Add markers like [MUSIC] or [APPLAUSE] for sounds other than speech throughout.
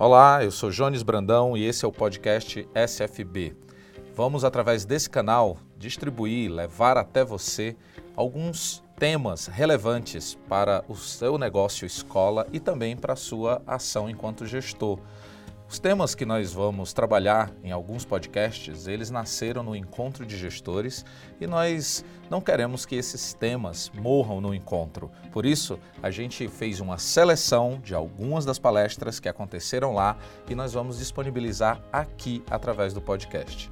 Olá, eu sou Jones Brandão e esse é o podcast SFB. Vamos, através desse canal, distribuir, levar até você alguns temas relevantes para o seu negócio escola e também para a sua ação enquanto gestor. Os temas que nós vamos trabalhar em alguns podcasts, eles nasceram no encontro de gestores e nós não queremos que esses temas morram no encontro. Por isso, a gente fez uma seleção de algumas das palestras que aconteceram lá e nós vamos disponibilizar aqui através do podcast.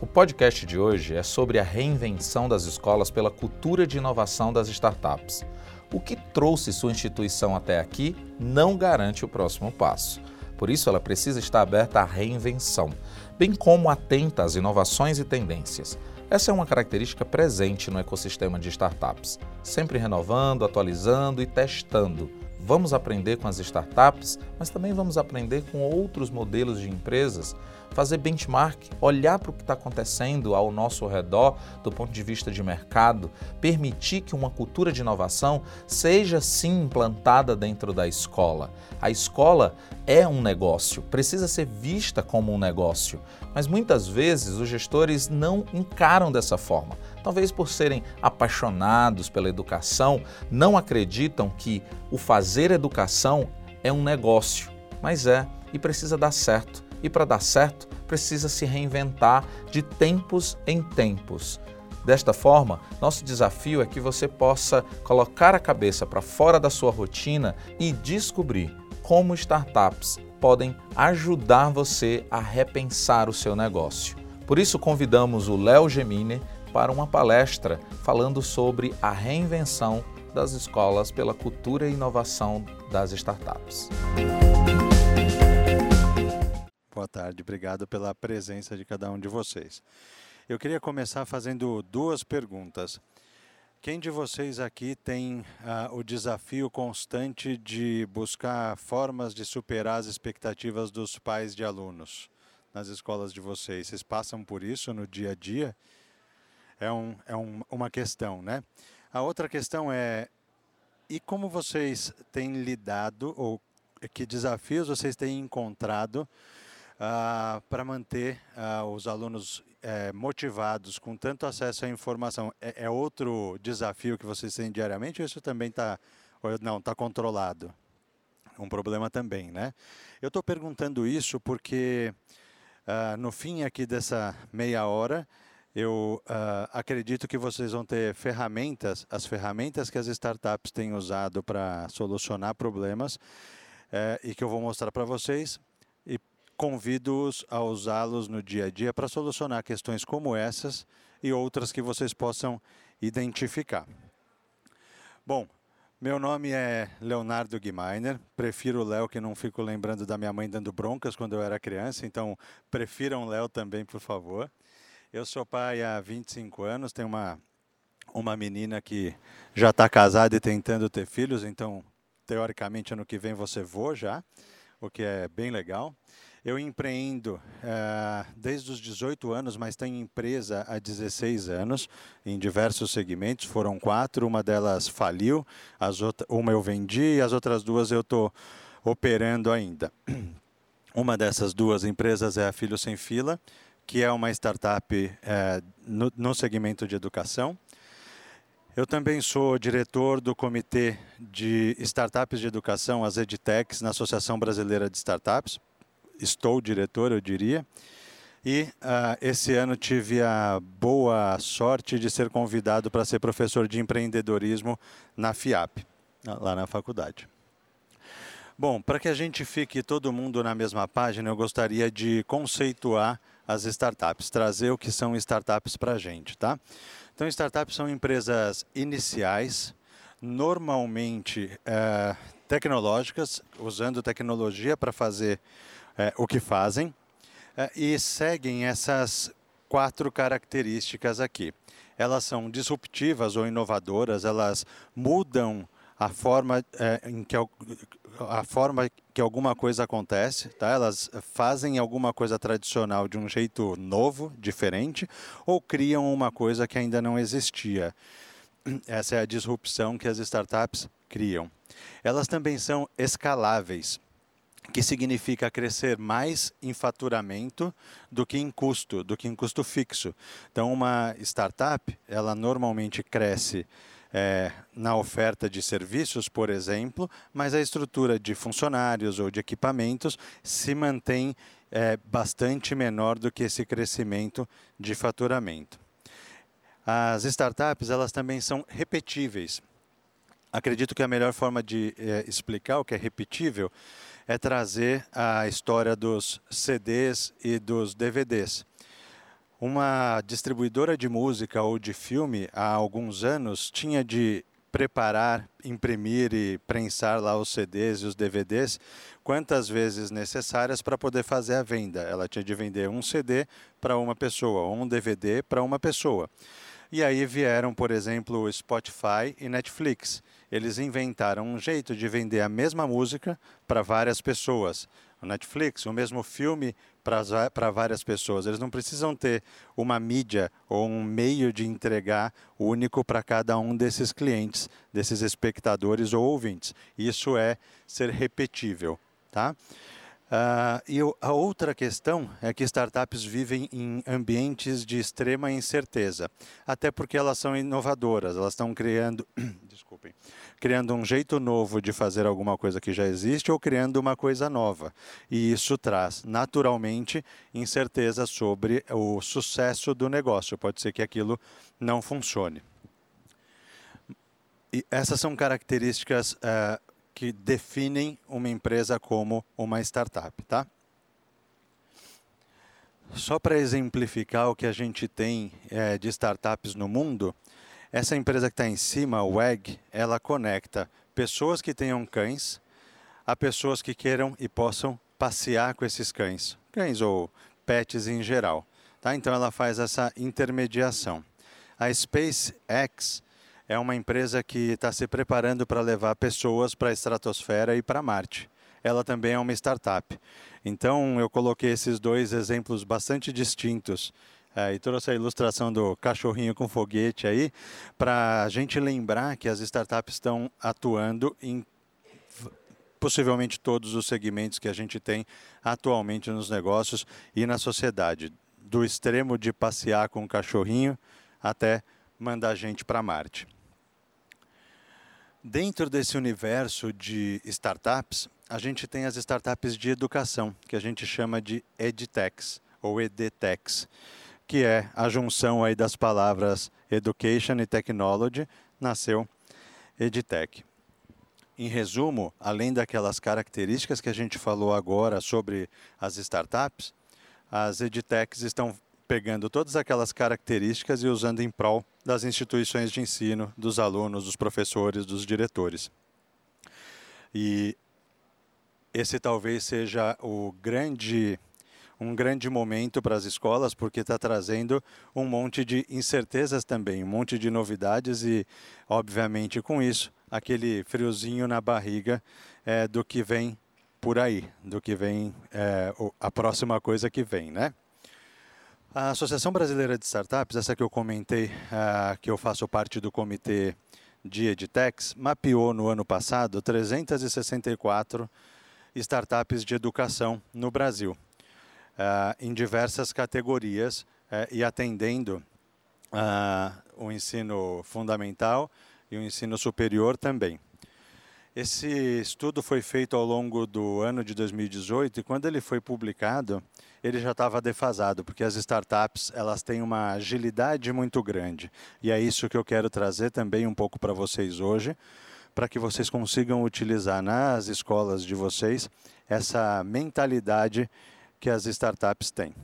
O podcast de hoje é sobre a reinvenção das escolas pela cultura de inovação das startups. O que trouxe sua instituição até aqui não garante o próximo passo. Por isso, ela precisa estar aberta à reinvenção, bem como atenta às inovações e tendências. Essa é uma característica presente no ecossistema de startups, sempre renovando, atualizando e testando Vamos aprender com as startups, mas também vamos aprender com outros modelos de empresas, fazer benchmark, olhar para o que está acontecendo ao nosso redor do ponto de vista de mercado, permitir que uma cultura de inovação seja sim implantada dentro da escola. A escola é um negócio, precisa ser vista como um negócio, mas muitas vezes os gestores não encaram dessa forma talvez por serem apaixonados pela educação, não acreditam que o fazer educação é um negócio, mas é e precisa dar certo. E para dar certo, precisa se reinventar de tempos em tempos. Desta forma, nosso desafio é que você possa colocar a cabeça para fora da sua rotina e descobrir como startups podem ajudar você a repensar o seu negócio. Por isso, convidamos o Léo Gemini para uma palestra falando sobre a reinvenção das escolas pela cultura e inovação das startups. Boa tarde, obrigado pela presença de cada um de vocês. Eu queria começar fazendo duas perguntas. Quem de vocês aqui tem uh, o desafio constante de buscar formas de superar as expectativas dos pais de alunos nas escolas de vocês? Vocês passam por isso no dia a dia? É, um, é um, uma questão, né? A outra questão é, e como vocês têm lidado, ou que desafios vocês têm encontrado uh, para manter uh, os alunos uh, motivados com tanto acesso à informação? É, é, outro desafio que vocês têm diariamente ou isso também está, não, está controlado? Um problema também, né? Eu estou perguntando isso porque ah, no fim aqui dessa meia hora, eu uh, acredito que vocês vão ter ferramentas, as ferramentas que as startups têm usado para solucionar problemas uh, e que eu vou mostrar para vocês e convido-os a usá-los no dia a dia para solucionar questões como essas e outras que vocês possam identificar. Bom, meu nome é Leonardo Guimainer, prefiro Léo que não fico lembrando da minha mãe dando broncas quando eu era criança, então prefiram Léo também, por favor. Eu sou pai há 25 anos, tenho uma, uma menina que já está casada e tentando ter filhos, então, teoricamente, ano que vem você vou já, o que é bem legal. Eu empreendo é, desde os 18 anos, mas tenho empresa há 16 anos, em diversos segmentos. Foram quatro, uma delas faliu, as outra, uma eu vendi e as outras duas eu estou operando ainda. [CLEARS THROAT] Uma dessas duas empresas é a Filho Sem Fila, que é uma startup é, no, no segmento de educação. Eu também sou diretor do Comitê de Startups de Educação, as EdTechs, na Associação Brasileira de Startups. Estou diretor, eu diria. E uh, esse ano tive a boa sorte de ser convidado para ser professor de empreendedorismo na FIAP, lá na faculdade. Bom, para que a gente fique todo mundo na mesma página, eu gostaria de conceituar as startups, trazer o que são startups para a gente, tá? Então, startups são empresas iniciais, normalmente é, tecnológicas, usando tecnologia para fazer é, o que fazem, é, e seguem essas quatro características aqui. Elas são disruptivas ou inovadoras, elas mudam a forma é, em que a forma que alguma coisa acontece, tá? Elas fazem alguma coisa tradicional de um jeito novo, diferente, ou criam uma coisa que ainda não existia. Essa é a disrupção que as startups criam. Elas também são escaláveis. que significa crescer mais em faturamento do que em custo, do que em custo fixo. Então, uma startup, ela normalmente cresce é, na oferta de serviços, por exemplo, mas a estrutura de funcionários ou de equipamentos se mantém é, bastante menor do que esse crescimento de faturamento. As startups elas também são repetíveis. Acredito que a melhor forma de é, explicar o que é repetível é trazer a história dos CDs e dos DVDs. Uma distribuidora de música ou de filme, há alguns anos, tinha de preparar, imprimir e prensar lá os CDs e os DVDs quantas vezes necessárias para poder fazer a venda. Ela tinha de vender um CD para uma pessoa, ou um DVD para uma pessoa. E aí vieram, por exemplo, Spotify e Netflix. Eles inventaram um jeito de vender a mesma música para várias pessoas. O Netflix, o mesmo filme para várias pessoas. Eles não precisam ter uma mídia ou um meio de entregar único para cada um desses clientes, desses espectadores ou ouvintes. Isso é ser repetível. Tá? Uh, e a outra questão é que startups vivem em ambientes de extrema incerteza, até porque elas são inovadoras, elas estão criando, [CLEARS THROAT] desculpem, criando um jeito novo de fazer alguma coisa que já existe ou criando uma coisa nova. E isso traz naturalmente incerteza sobre o sucesso do negócio. Pode ser que aquilo não funcione. E essas são características uh, que definem uma empresa como uma startup, tá? Só para exemplificar o que a gente tem é, de startups no mundo, essa empresa que está em cima, a WEG, ela conecta pessoas que tenham cães a pessoas que queiram e possam passear com esses cães, cães ou pets em geral. Tá? Então ela faz essa intermediação. A SpaceX é uma empresa que está se preparando para levar pessoas para a estratosfera e para Marte. Ela também é uma startup. Então, eu coloquei esses dois exemplos bastante distintos é, e trouxe a ilustração do cachorrinho com foguete aí, para a gente lembrar que as startups estão atuando em possivelmente todos os segmentos que a gente tem atualmente nos negócios e na sociedade, do extremo de passear com o cachorrinho até mandar gente para Marte. Dentro desse universo de startups, a gente tem as startups de educação, que a gente chama de edtechs ou edtechs, que é a junção aí das palavras education e technology, nasceu edtech. Em resumo, além daquelas características que a gente falou agora sobre as startups, as edtechs estão pegando todas aquelas características e usando em prol das instituições de ensino, dos alunos, dos professores, dos diretores. E esse talvez seja o grande um grande momento para as escolas, porque está trazendo um monte de incertezas também, um monte de novidades e, obviamente, com isso, aquele friozinho na barriga é, do que vem por aí, do que vem é, a próxima coisa que vem, né? A Associação Brasileira de Startups, essa que eu comentei, uh, que eu faço parte do comitê de Edtex, mapeou no ano passado 364 startups de educação no Brasil, em diversas categorias uh, e atendendo o ensino fundamental e o ensino superior também. Esse estudo foi feito ao longo do ano de 2018 e quando ele foi publicado, ele já estava defasado, porque as startups elas têm uma agilidade muito grande. E é isso que eu quero trazer também um pouco para vocês hoje, para que vocês consigam utilizar nas escolas de vocês essa mentalidade que as startups têm.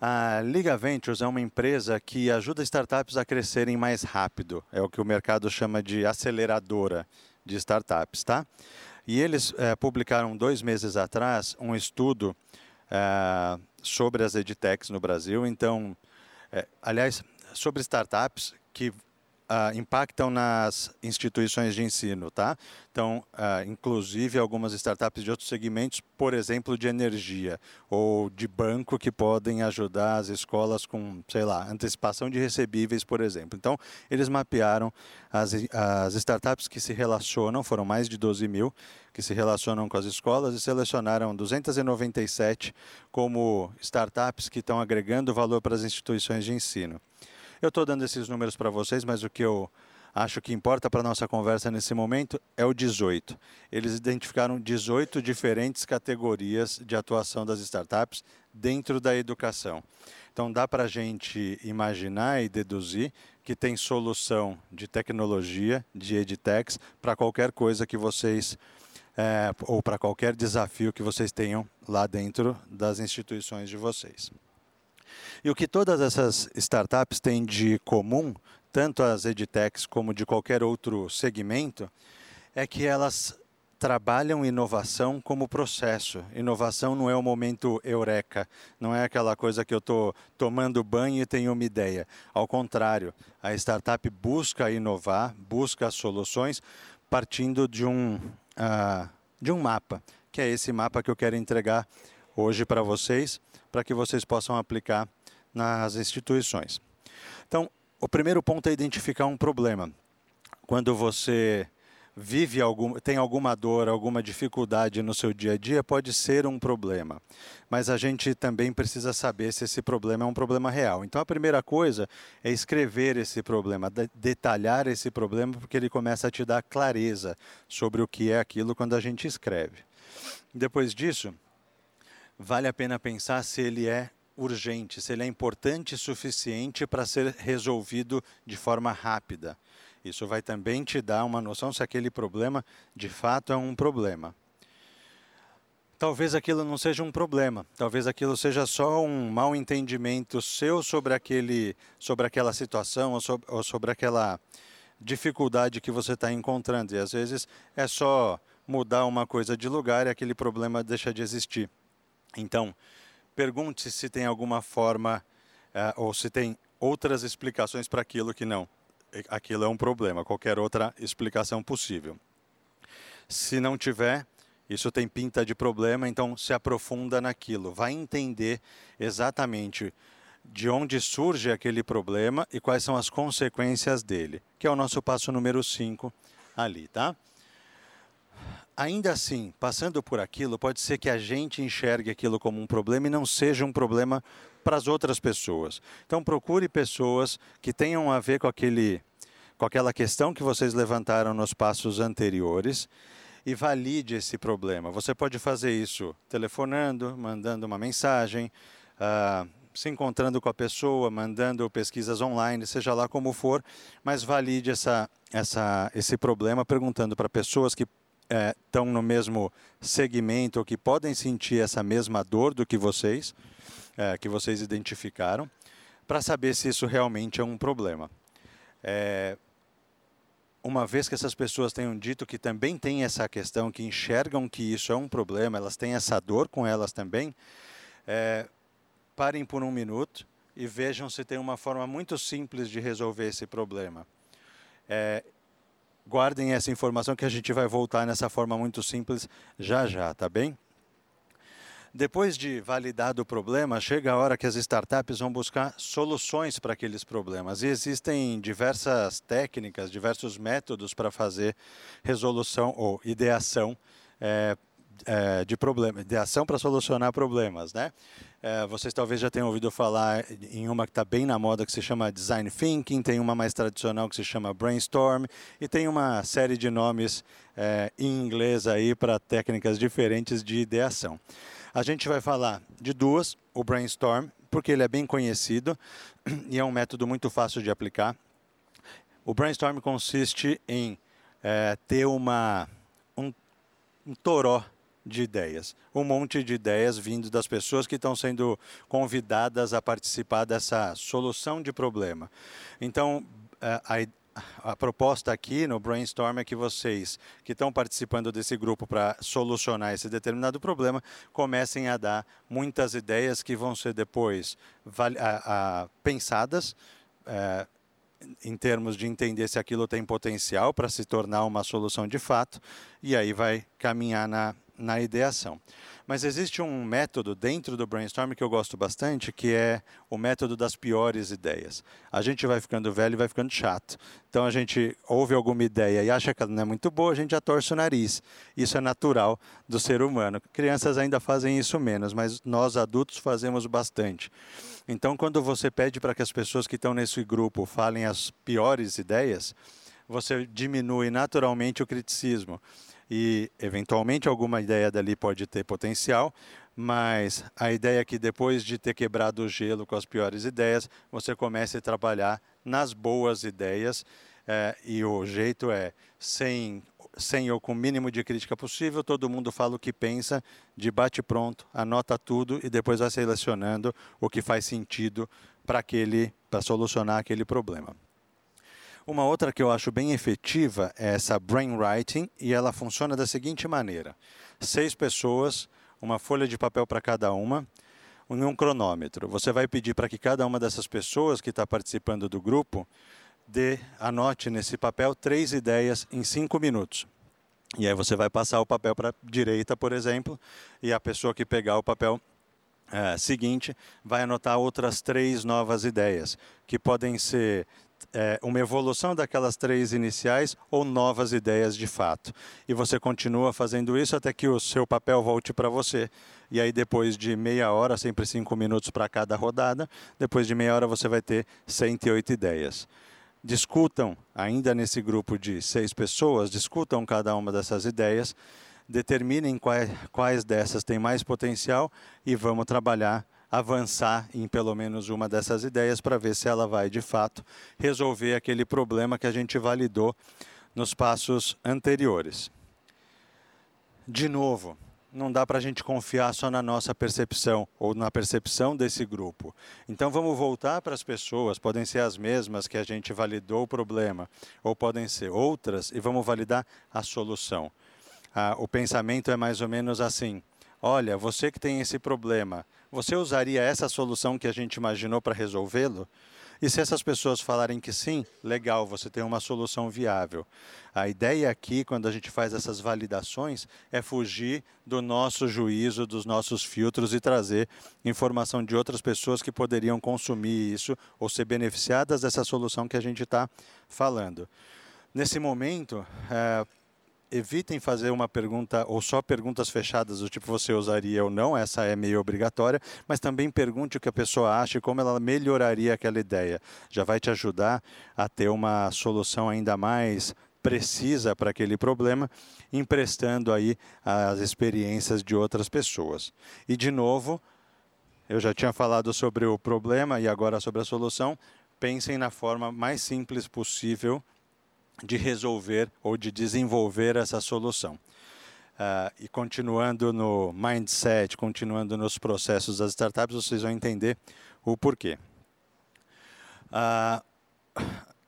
A Liga Ventures é uma empresa que ajuda startups a crescerem mais rápido. É o que o mercado chama de aceleradora de startups, tá? E eles é, publicaram dois meses atrás um estudo é, sobre as edtechs no Brasil. Então, é, aliás, sobre startups que uh, impactam nas instituições de ensino, tá? Então, uh, inclusive algumas startups de outros segmentos, por exemplo, de energia ou de banco, que podem ajudar as escolas com, sei lá, antecipação de recebíveis, por exemplo. Então, eles mapearam as, as startups que se relacionam, foram mais de 12 mil, que se relacionam com as escolas e selecionaram 297 como startups que estão agregando valor para as instituições de ensino. Eu estou dando esses números para vocês, mas o que eu acho que importa para a nossa conversa nesse momento é o 18. Eles identificaram 18 diferentes categorias de atuação das startups dentro da educação. Então dá para a gente imaginar e deduzir que tem solução de tecnologia, de edtechs, para qualquer coisa que vocês, é, ou para qualquer desafio que vocês tenham lá dentro das instituições de vocês. E o que todas essas startups têm de comum, tanto as edtechs como de qualquer outro segmento, é que elas trabalham inovação como processo. Inovação não é o momento eureka, não é aquela coisa que eu estou tomando banho e tenho uma ideia. Ao contrário, a startup busca inovar, busca soluções partindo de um, uh, de um mapa, que é esse mapa que eu quero entregar hoje para vocês, para que vocês possam aplicar nas instituições. Então, o primeiro ponto é identificar um problema. Quando você vive algum, tem alguma dor, alguma dificuldade no seu dia a dia, pode ser um problema. Mas a gente também precisa saber se esse problema é um problema real. Então a primeira coisa é escrever esse problema, detalhar esse problema, porque ele começa a te dar clareza sobre o que é aquilo quando a gente escreve. Depois disso, vale a pena pensar se ele é urgente, se ele é importante suficiente para ser resolvido de forma rápida. Isso vai também te dar uma noção se aquele problema de fato é um problema. Talvez aquilo não seja um problema, talvez aquilo seja só um mal entendimento seu sobre, aquele, sobre aquela situação ou sobre, ou sobre aquela dificuldade que você está encontrando. E às vezes é só mudar uma coisa de lugar e aquele problema deixa de existir. Então, pergunte se tem alguma forma uh, ou se tem outras explicações para aquilo que não. Aquilo é um problema, qualquer outra explicação possível. Se não tiver, isso tem pinta de problema, então se aprofunda naquilo, vai entender exatamente de onde surge aquele problema e quais são as consequências dele, que é o nosso passo número 5 ali, tá? Ainda assim, passando por aquilo, pode ser que a gente enxergue aquilo como um problema e não seja um problema para as outras pessoas. Então procure pessoas que tenham a ver com aquele com aquela questão que vocês levantaram nos passos anteriores e valide esse problema. Você pode fazer isso telefonando, mandando uma mensagem, uh, se encontrando com a pessoa, mandando pesquisas online, seja lá como for, mas valide essa, essa, esse problema perguntando para pessoas que estão é, no mesmo segmento ou que podem sentir essa mesma dor do que vocês, é, que vocês identificaram, para saber se isso realmente é um problema. É, uma vez que essas pessoas tenham dito que também tem essa questão, que enxergam que isso é um problema, elas têm essa dor com elas também, é, parem por um minuto e vejam se tem uma forma muito simples de resolver esse problema. É, guardem essa informação que a gente vai voltar nessa forma muito simples já já, tá bem? Depois de validado o problema, chega a hora que as startups vão buscar soluções para aqueles problemas. E existem diversas técnicas, diversos métodos para fazer resolução ou ideação é, é, de problema, de ação para solucionar problemas, né? É, vocês talvez já tenham ouvido falar em uma que está bem na moda que se chama Design Thinking, tem uma mais tradicional que se chama Brainstorm e tem uma série de nomes é, em inglês aí para técnicas diferentes de ideação. A gente vai falar de duas, o Brainstorm, porque ele é bem conhecido [CLEARS THROAT] e é um método muito fácil de aplicar. O Brainstorm consiste em é, ter uma, um, um toró de ideias. Um monte de ideias vindo das pessoas que estão sendo convidadas a participar dessa solução de problema. Então, a, a proposta aqui no brainstorm é que vocês que estão participando desse grupo para solucionar esse determinado problema comecem a dar muitas ideias que vão ser depois a, pensadas, é, em termos de entender se aquilo tem potencial para se tornar uma solução de fato, e aí vai caminhar na, na ideação. Mas existe um método dentro do brainstorm que eu gosto bastante, que é o método das piores ideias. A gente vai ficando velho e vai ficando chato. Então a gente ouve alguma ideia e acha que ela não é muito boa, a gente já torce o nariz. Isso é natural do ser humano. Crianças ainda fazem isso menos, mas nós adultos fazemos bastante. Então quando você pede para que as pessoas que estão nesse grupo falem as piores ideias, você diminui naturalmente o criticismo e eventualmente alguma ideia dali pode ter potencial, mas a ideia é que depois de ter quebrado o gelo com as piores ideias, você comece a trabalhar nas boas ideias é, e o jeito é sem sem ou com o mínimo de crítica possível, todo mundo fala o que pensa, de bate pronto, anota tudo e depois vai selecionando o que faz sentido para aquele para solucionar aquele problema. Uma outra que eu acho bem efetiva é essa brainwriting e ela funciona da seguinte maneira: seis pessoas, uma folha de papel para cada uma e um cronômetro. Você vai pedir para que cada uma dessas pessoas que está participando do grupo dê, anote nesse papel três ideias em cinco minutos. E aí você vai passar o papel para a direita, por exemplo, e a pessoa que pegar o papel é, seguinte vai anotar outras três novas ideias, que podem ser é, uma evolução daquelas três iniciais ou novas ideias de fato. E você continua fazendo isso até que o seu papel volte para você. E aí, depois de meia hora, sempre cinco minutos para cada rodada, depois de meia hora você vai ter 108 ideias. Discutam, ainda nesse grupo de seis pessoas, discutam cada uma dessas ideias, determinem quais, quais dessas têm mais potencial e vamos trabalhar avançar em pelo menos uma dessas ideias para ver se ela vai de fato resolver aquele problema que a gente validou nos passos anteriores. De novo, não dá para a gente confiar só na nossa percepção ou na percepção desse grupo. Então vamos voltar para as pessoas, podem ser as mesmas que a gente validou o problema, ou podem ser outras, e vamos validar a solução. Ah, o pensamento é mais ou menos assim: olha, você que tem esse problema, você usaria essa solução que a gente imaginou para resolvê-lo? E se essas pessoas falarem que sim, legal, você tem uma solução viável. A ideia aqui, quando a gente faz essas validações, é fugir do nosso juízo, dos nossos filtros e trazer informação de outras pessoas que poderiam consumir isso ou ser beneficiadas dessa solução que a gente está falando. Nesse momento, é, evitem fazer uma pergunta ou só perguntas fechadas do tipo você usaria ou não, essa é meio obrigatória, mas também pergunte o que a pessoa acha e como ela melhoraria aquela ideia. Já vai te ajudar a ter uma solução ainda mais precisa para aquele problema, emprestando aí as experiências de outras pessoas. E de novo, eu já tinha falado sobre o problema e agora sobre a solução. Pensem na forma mais simples possível de resolver ou de desenvolver essa solução. Uh, e continuando no mindset, continuando nos processos das startups, vocês vão entender o porquê. Uh,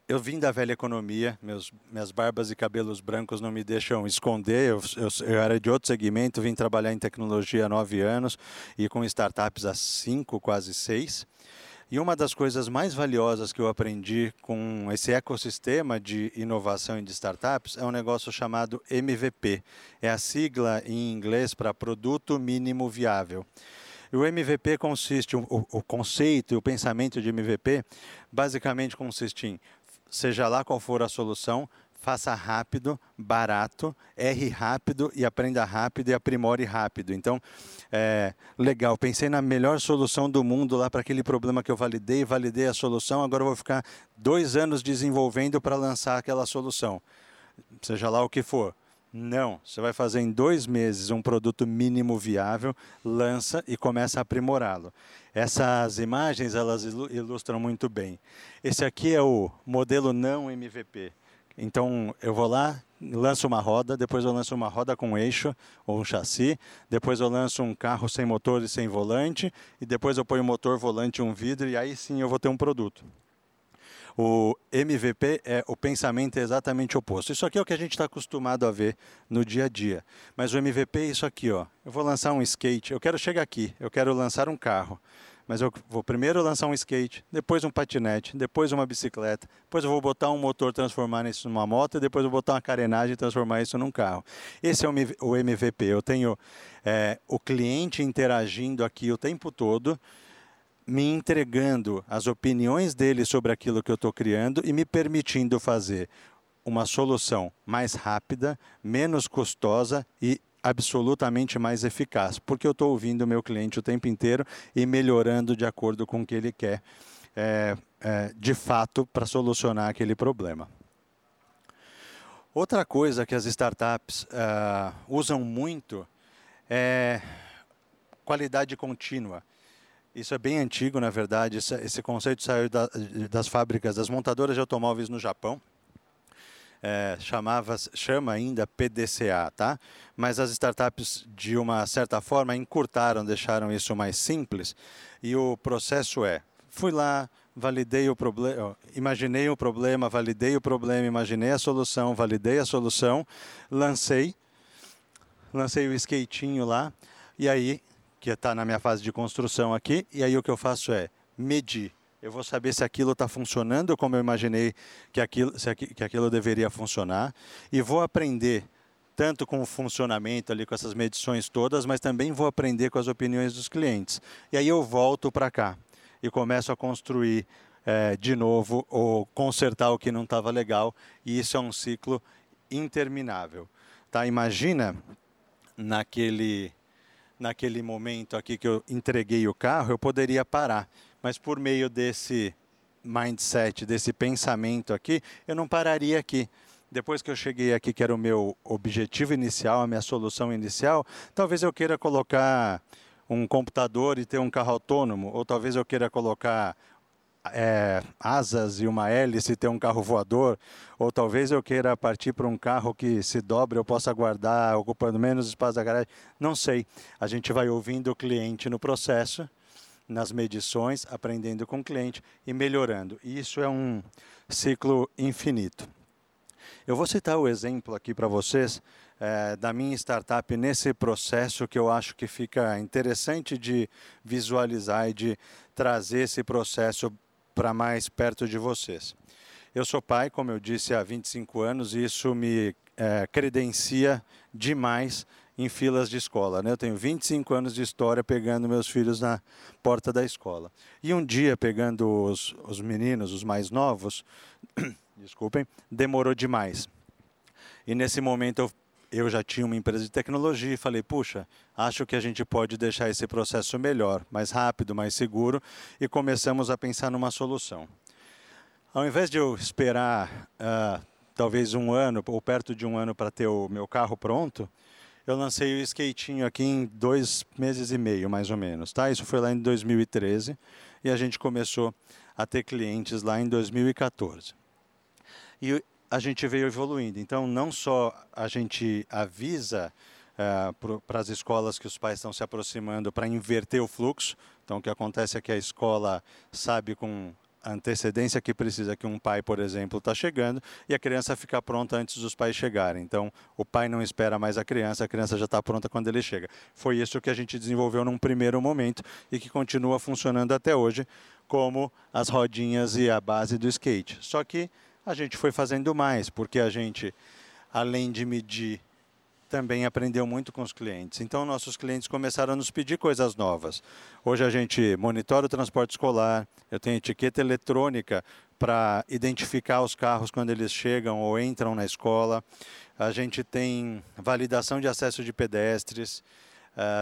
eu vim da velha economia, meus, minhas barbas e cabelos brancos não me deixam esconder. Eu, eu, eu, era de outro segmento, vim trabalhar em tecnologia há nove anos e com startups há cinco, quase seis. E uma das coisas mais valiosas que eu aprendi com esse ecossistema de inovação e de startups é um negócio chamado MVP. É a sigla em inglês para Produto Mínimo Viável. E o MVP consiste, o, o conceito e o pensamento de MVP basicamente consiste em, seja lá qual for a solução, faça rápido, barato, erre rápido e aprenda rápido e aprimore rápido. Então, é, legal, pensei na melhor solução do mundo lá para aquele problema que eu validei, validei a solução, agora vou ficar dois anos desenvolvendo para lançar aquela solução, seja lá o que for. Não, você vai fazer em dois meses um produto mínimo viável, lança e começa a aprimorá-lo. Essas imagens elas ilustram muito bem. Esse aqui é o modelo não MVP. Então eu vou lá, lanço uma roda, depois eu lanço uma roda com eixo ou um chassi, depois eu lanço um carro sem motor e sem volante, e depois eu ponho motor, volante e um vidro, e aí sim eu vou ter um produto. O MVP é o pensamento exatamente oposto. Isso aqui é o que a gente está acostumado a ver no dia a dia. Mas o MVP é isso aqui, ó. Eu vou lançar um skate, eu quero chegar aqui, eu quero lançar um carro. Mas eu vou primeiro lançar um skate, depois um patinete, depois uma bicicleta, depois eu vou botar um motor, transformar isso numa moto, e depois eu vou botar uma carenagem e transformar isso num carro. Esse é o MVP. Eu tenho é, o cliente interagindo aqui o tempo todo, me entregando as opiniões dele sobre aquilo que eu estou criando e me permitindo fazer uma solução mais rápida, menos custosa e absolutamente mais eficaz, porque eu estou ouvindo o meu cliente o tempo inteiro e melhorando de acordo com o que ele quer, é, é, de fato, para solucionar aquele problema. Outra coisa que as startups uh, usam muito é qualidade contínua. Isso é bem antigo, na verdade. Esse conceito saiu das fábricas, das montadoras de automóveis no Japão é, chamava, chama ainda PDCA, tá? Mas as startups, de uma certa forma, encurtaram, deixaram isso mais simples. E o processo é: fui lá, validei o problema, imaginei o problema, validei o problema, imaginei a solução, validei a solução, lancei, lancei o skatinho lá, e aí, que está na minha fase de construção aqui, e aí o que eu faço é medir eu vou saber se aquilo está funcionando como eu imaginei que aquilo, que aquilo deveria funcionar. E vou aprender tanto com o funcionamento ali, com essas medições todas, mas também vou aprender com as opiniões dos clientes. E aí eu volto para cá e começo a construir é, de novo ou consertar o que não estava legal. E isso é um ciclo interminável. Tá? Imagina naquele, naquele momento aqui que eu entreguei o carro, eu poderia parar mas por meio desse mindset, desse pensamento aqui, eu não pararia aqui. Depois que eu cheguei aqui, que era o meu objetivo inicial, a minha solução inicial, talvez eu queira colocar um computador e ter um carro autônomo, ou talvez eu queira colocar é, asas e uma hélice e ter um carro voador, ou talvez eu queira partir para um carro que se dobre, eu possa guardar ocupando menos espaço da garagem. Não sei. A gente vai ouvindo o cliente no processo nas medições, aprendendo com o cliente e melhorando. E isso é um ciclo infinito. Eu vou citar o exemplo aqui para vocês é, da minha startup nesse processo que eu acho que fica interessante de visualizar e de trazer esse processo para mais perto de vocês. Eu sou pai, como eu disse, há 25 anos e isso me é, credencia demais em filas de escola. Né? Eu tenho 25 anos de história pegando meus filhos na porta da escola. E um dia, pegando os, os meninos, os mais novos, [COUGHS] desculpem, demorou demais. E nesse momento eu, eu já tinha uma empresa de tecnologia e falei, puxa, acho que a gente pode deixar esse processo melhor, mais rápido, mais seguro, e começamos a pensar numa solução. Ao invés de eu esperar uh, talvez um ano ou perto de um ano para ter o meu carro pronto, eu lancei o skatinho aqui em dois meses e meio, mais ou menos. Tá? Isso foi lá em 2013 e a gente começou a ter clientes lá em 2014. E a gente veio evoluindo. Então, não só a gente avisa eh, para as escolas que os pais estão se aproximando para inverter o fluxo. Então, o que acontece é que a escola sabe com antecedência que precisa que um pai, por exemplo, está chegando e a criança fica pronta antes dos pais chegarem. Então, o pai não espera mais a criança, a criança já está pronta quando ele chega. Foi isso que a gente desenvolveu num primeiro momento e que continua funcionando até hoje, como as rodinhas e a base do skate. Só que a gente foi fazendo mais, porque a gente, além de medir também aprendeu muito com os clientes. Então, nossos clientes começaram a nos pedir coisas novas. Hoje a gente monitora o transporte escolar, eu tenho etiqueta eletrônica para identificar os carros quando eles chegam ou entram na escola. A gente tem validação de acesso de pedestres,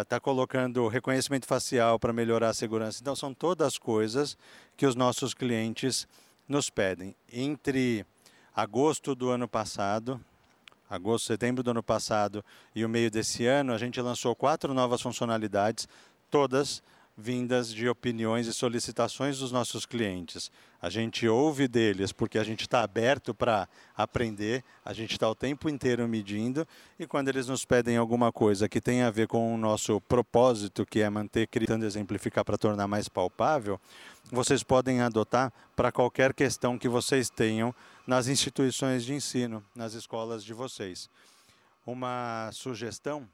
está uh, colocando reconhecimento facial para melhorar a segurança. Então, são todas coisas que os nossos clientes nos pedem. Entre agosto do ano passado agosto, setembro do ano passado e o meio desse ano, a gente lançou quatro novas funcionalidades, todas vindas de opiniões e solicitações dos nossos clientes. A gente ouve deles porque a gente está aberto para aprender, a gente está o tempo inteiro medindo e quando eles nos pedem alguma coisa que tem a ver com o nosso propósito, que é manter, tentando exemplificar para tornar mais palpável, vocês podem adotar para qualquer questão que vocês tenham nas instituições de ensino, nas escolas de vocês. Uma sugestão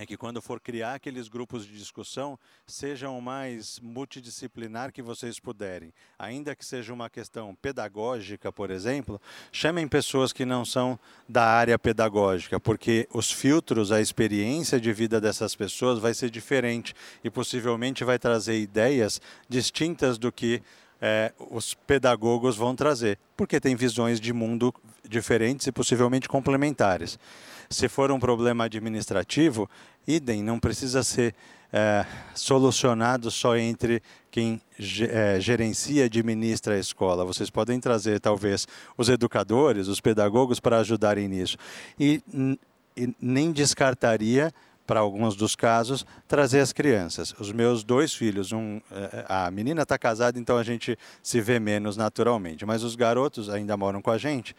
é que quando for criar aqueles grupos de discussão, sejam o mais multidisciplinar que vocês puderem. Ainda que seja uma questão pedagógica, por exemplo, chamem pessoas que não são da área pedagógica, porque os filtros, a experiência de vida dessas pessoas vai ser diferente e possivelmente vai trazer ideias distintas do que é, os pedagogos vão trazer, porque tem visões de mundo diferentes e possivelmente complementares. Se for um problema administrativo, idem, não precisa ser é, solucionado só entre quem é, gerencia e administra a escola. Vocês podem trazer, talvez, os educadores, os pedagogos para ajudarem nisso. E, e nem descartaria para alguns dos casos, trazer as crianças. Os meus dois filhos, um, é, a menina está casada, então a gente se vê menos naturalmente, mas os garotos ainda moram com a gente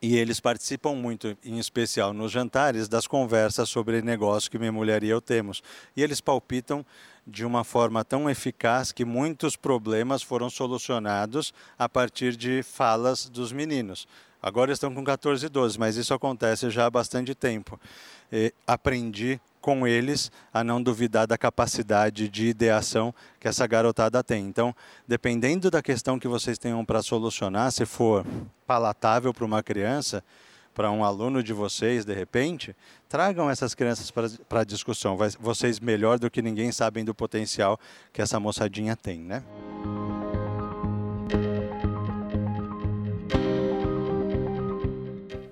e eles participam muito, em especial nos jantares, das conversas sobre negócio que minha mulher e eu temos. E eles palpitam de uma forma tão eficaz que muitos problemas foram solucionados a partir de falas dos meninos. Agora estão com 14 e 12, mas isso acontece já há bastante tempo. E aprendi com eles a não duvidar da capacidade de ideação que essa garotada tem. Então, dependendo da questão que vocês tenham para solucionar, se for palatável para uma criança, para um aluno de vocês, de repente, tragam essas crianças para a discussão. Vocês, melhor do que ninguém, sabem do potencial que essa moçadinha tem, né?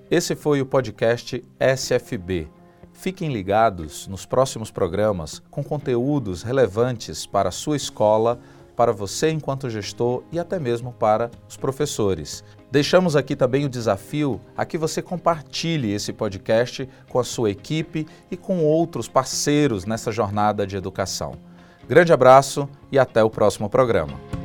Esse foi o podcast SFB Fiquem ligados nos próximos programas com conteúdos relevantes para a sua escola, para você enquanto gestor e até mesmo para os professores. Deixamos aqui também o desafio a que você compartilhe esse podcast com a sua equipe e com outros parceiros nessa jornada de educação. Grande abraço e até o próximo programa.